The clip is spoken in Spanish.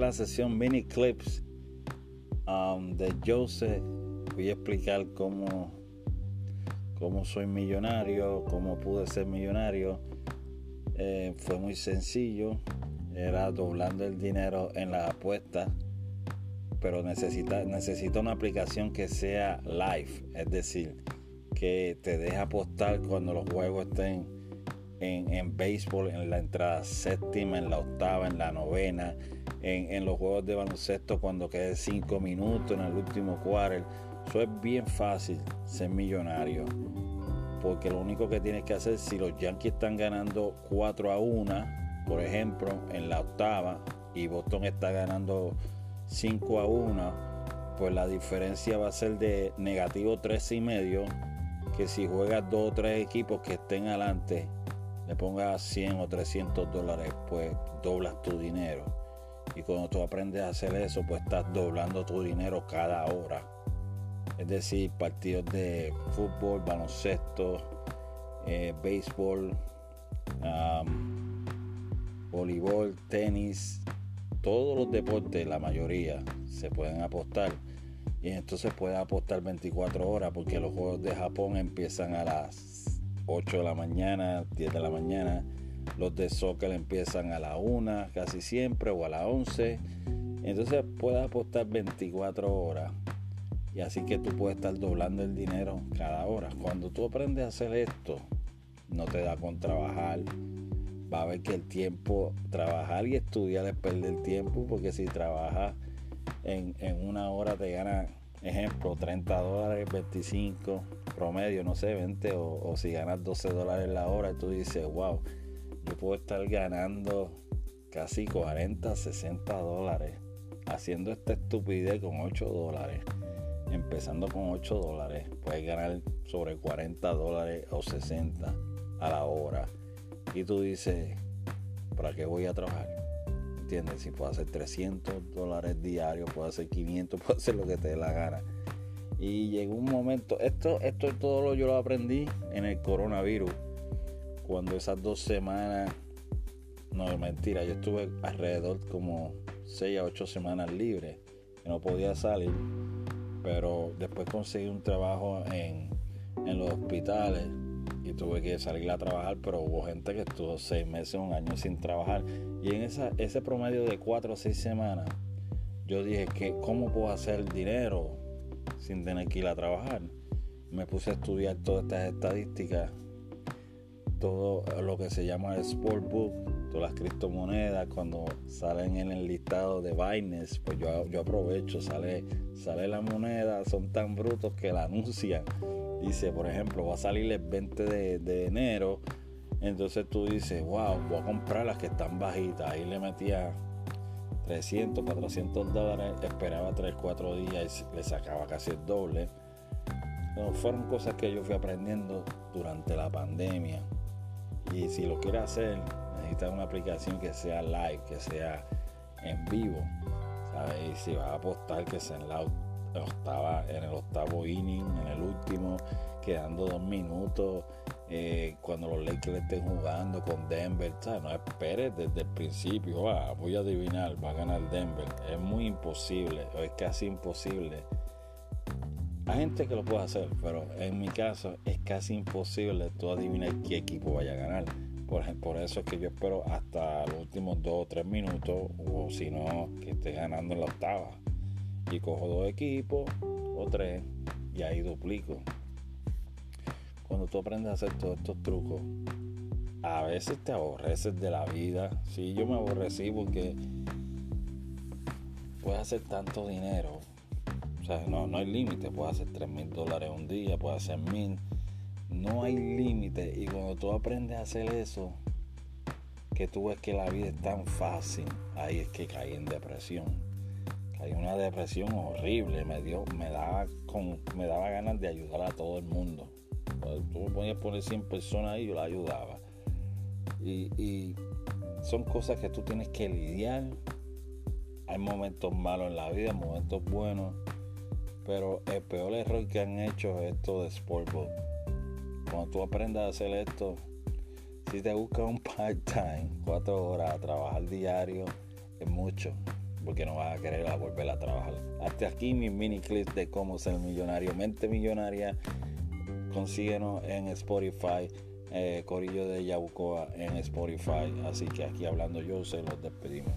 la sesión mini clips um, de Joseph. Voy a explicar cómo, cómo soy millonario, cómo pude ser millonario. Eh, fue muy sencillo. Era doblando el dinero en las apuestas. Pero necesita, necesita una aplicación que sea live. Es decir, que te deje apostar cuando los juegos estén en, en béisbol, en la entrada séptima, en la octava, en la novena, en, los juegos de baloncesto cuando quede cinco minutos en el último quarter. Eso es bien fácil ser millonario. Porque lo único que tienes que hacer, si los Yankees están ganando 4 a 1, por ejemplo, en la octava, y Boston está ganando 5 a 1, pues la diferencia va a ser de negativo 13 y medio. Que si juegas dos o tres equipos que estén adelante le pongas 100 o 300 dólares, pues doblas tu dinero. Y cuando tú aprendes a hacer eso, pues estás doblando tu dinero cada hora. Es decir, partidos de fútbol, baloncesto, eh, béisbol, voleibol, tenis, todos los deportes, la mayoría, se pueden apostar. Y entonces puedes apostar 24 horas porque los juegos de Japón empiezan a las 8 de la mañana, 10 de la mañana. Los de soccer empiezan a la 1 casi siempre o a las 11. Entonces puedes apostar 24 horas. Y así que tú puedes estar doblando el dinero cada hora. Cuando tú aprendes a hacer esto, no te da con trabajar. Va a ver que el tiempo, trabajar y estudiar es perder tiempo, porque si trabajas en, en una hora te gana ejemplo, 30 dólares, 25 promedio, no sé, 20 o, si ganas 12 dólares la hora, tú dices, wow, yo puedo estar ganando casi 40, 60 dólares haciendo esta estupidez con 8 dólares. Empezando con 8 dólares, puedes ganar sobre 40 dólares o 60 a la hora. Y tú dices, ¿para qué voy a trabajar? ¿Entiendes? Si puedo hacer 300 dólares diarios, puedo hacer 500, puedo hacer lo que te dé la gana. Y llegó un momento, esto, esto todo lo yo lo aprendí en el coronavirus. Cuando esas dos semanas, no mentira, yo estuve alrededor como 6 a 8 semanas libre, que no podía salir. Pero después conseguí un trabajo en, en los hospitales y tuve que salir a trabajar, pero hubo gente que estuvo seis meses, un año sin trabajar. Y en esa, ese promedio de cuatro o seis semanas, yo dije que cómo puedo hacer dinero sin tener que ir a trabajar. Me puse a estudiar todas estas estadísticas, todo lo que se llama el Sportbook, todas las criptomonedas, cuando salen en el listado de Binance, pues yo, yo aprovecho, sale, sale la moneda, son tan brutos que la anuncian dice, por ejemplo, va a salir el 20 de, enero, entonces tú dices, wow, voy a comprar las que están bajitas. Ahí le metía 300, 400 dólares, esperaba 3, 4 días y le sacaba casi el doble. fueron cosas que yo fui aprendiendo durante la pandemia. Y si lo quieres hacer, necesitas una aplicación que sea live, que sea en vivo. ¿sabes? Y si vas a apostar, que sea en la octava, en el octavo inning, en el último, quedando dos minutos, eh, cuando los Lakers estén jugando con Denver, no esperes desde el principio, voy a adivinar, va a ganar Denver. Es muy imposible, es casi imposible. Hay gente que lo puede hacer, pero en mi caso es casi imposible tú adivinar qué equipo vaya a ganar. Por, por eso es que yo espero hasta los últimos dos o tres minutos, o si no, que esté ganando en la octava y cojo dos equipos o tres y ahí duplico. Cuando tú aprendes a hacer todos estos trucos, a veces te aborreces de la vida. Sí, yo me aborrecí porque puedes hacer tanto dinero. O sea, no, no hay límite. Puedes hacer 3 mil dólares un día, puedes hacer mil. No hay límite. Y cuando tú aprendes a hacer eso, que tú ves que la vida es tan fácil, ahí es que caí en depresión hay una depresión horrible, me dio, me daba me daba ganas de ayudar a todo el mundo. Tú me ponías poner 100 personas y yo la ayudaba. Y, son cosas que tú tienes que lidiar. Hay momentos malos en la vida, momentos buenos. Pero el peor error que han hecho es esto de Sportbook. Cuando tú aprendas a hacer esto, si te buscas un part-time, cuatro horas a trabajar diario, es mucho porque no vas a querer volver a trabajar. Hasta aquí mis mini clips de cómo ser millonario. Mente millonaria, consíguenos en Spotify. Eh, Corillo de Yabucoa en Spotify. Así que aquí hablando yo, se los despedimos.